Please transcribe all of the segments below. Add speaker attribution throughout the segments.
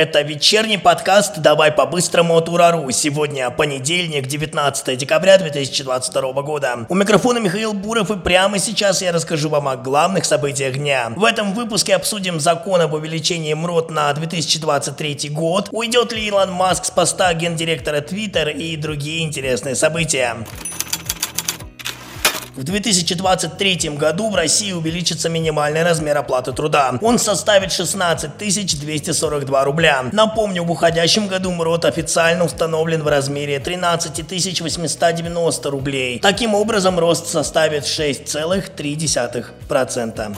Speaker 1: Это вечерний подкаст «Давай по-быстрому» от Урару. Сегодня понедельник, 19 декабря 2022 года. У микрофона Михаил Буров и прямо сейчас я расскажу вам о главных событиях дня. В этом выпуске обсудим закон об увеличении МРОТ на 2023 год, уйдет ли Илон Маск с поста гендиректора Twitter и другие интересные события. В 2023 году в России увеличится минимальный размер оплаты труда. Он составит 16 242 рубля. Напомню, в уходящем году МРОТ официально установлен в размере 13 890 рублей. Таким образом, рост составит 6,3%.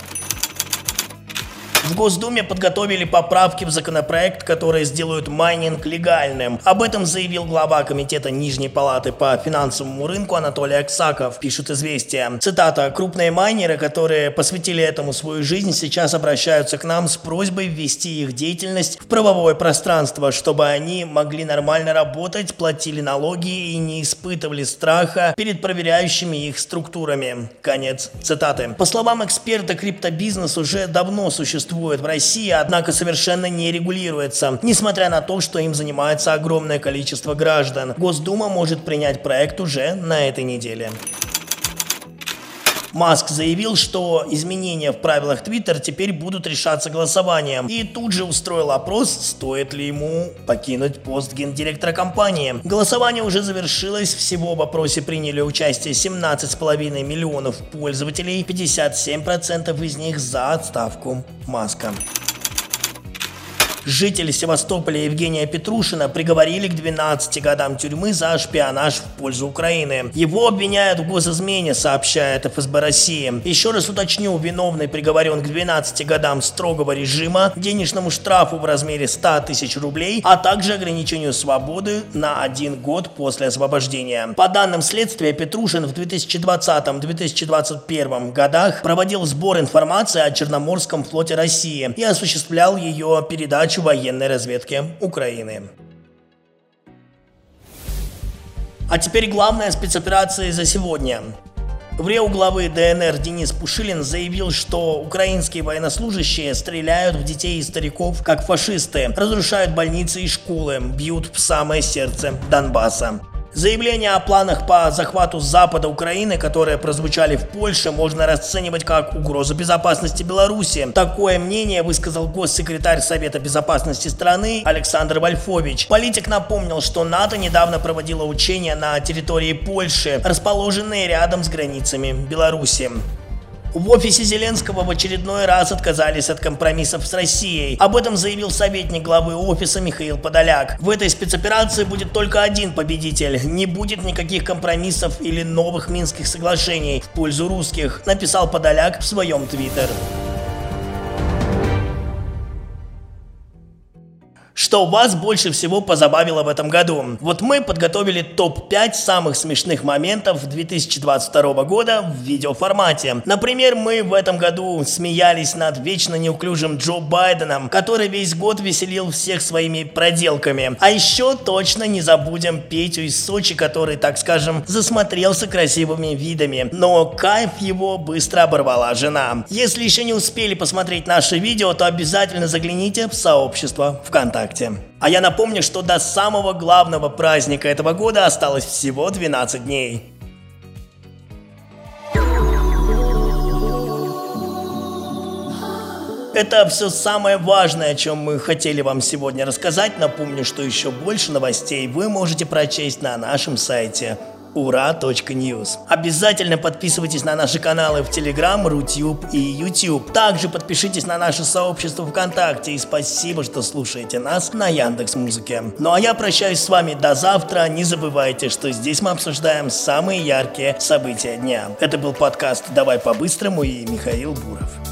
Speaker 1: В Госдуме подготовили поправки в законопроект, которые сделают майнинг легальным. Об этом заявил глава Комитета Нижней Палаты по финансовому рынку Анатолий Аксаков, пишут «Известия». Цитата. «Крупные майнеры, которые посвятили этому свою жизнь, сейчас обращаются к нам с просьбой ввести их деятельность в правовое пространство, чтобы они могли нормально работать, платили налоги и не испытывали страха перед проверяющими их структурами». Конец цитаты. По словам эксперта, криптобизнес уже давно существует существует в России, однако совершенно не регулируется, несмотря на то, что им занимается огромное количество граждан. Госдума может принять проект уже на этой неделе. Маск заявил, что изменения в правилах Twitter теперь будут решаться голосованием. И тут же устроил опрос, стоит ли ему покинуть пост гендиректора компании. Голосование уже завершилось, всего в опросе приняли участие 17,5 миллионов пользователей, 57% из них за отставку Маска. Житель Севастополя Евгения Петрушина приговорили к 12 годам тюрьмы за шпионаж в пользу Украины. Его обвиняют в госизмене, сообщает ФСБ России. Еще раз уточню, виновный приговорен к 12 годам строгого режима, денежному штрафу в размере 100 тысяч рублей, а также ограничению свободы на один год после освобождения. По данным следствия, Петрушин в 2020-2021 годах проводил сбор информации о Черноморском флоте России и осуществлял ее передачу военной разведки Украины. А теперь главная спецоперация за сегодня. В Рио главы ДНР Денис Пушилин заявил, что украинские военнослужащие стреляют в детей и стариков как фашисты, разрушают больницы и школы, бьют в самое сердце Донбасса. Заявления о планах по захвату запада Украины, которые прозвучали в Польше, можно расценивать как угрозу безопасности Беларуси. Такое мнение высказал госсекретарь Совета безопасности страны Александр Вольфович. Политик напомнил, что НАТО недавно проводило учения на территории Польши, расположенные рядом с границами Беларуси. В офисе Зеленского в очередной раз отказались от компромиссов с Россией. Об этом заявил советник главы офиса Михаил Подоляк. В этой спецоперации будет только один победитель. Не будет никаких компромиссов или новых Минских соглашений в пользу русских, написал Подоляк в своем твиттер. Что вас больше всего позабавило в этом году? Вот мы подготовили топ-5 самых смешных моментов 2022 года в видеоформате. Например, мы в этом году смеялись над вечно неуклюжим Джо Байденом, который весь год веселил всех своими проделками. А еще точно не забудем Петю из Сочи, который, так скажем, засмотрелся красивыми видами. Но кайф его быстро оборвала жена. Если еще не успели посмотреть наше видео, то обязательно загляните в сообщество ВКонтакте. ВКонтакте. А я напомню, что до самого главного праздника этого года осталось всего 12 дней. Это все самое важное, о чем мы хотели вам сегодня рассказать. Напомню, что еще больше новостей вы можете прочесть на нашем сайте ура.ньюс. Обязательно подписывайтесь на наши каналы в Telegram, Рутюб и YouTube. Также подпишитесь на наше сообщество ВКонтакте и спасибо, что слушаете нас на Яндекс Музыке. Ну а я прощаюсь с вами до завтра. Не забывайте, что здесь мы обсуждаем самые яркие события дня. Это был подкаст «Давай по-быстрому» и Михаил Буров.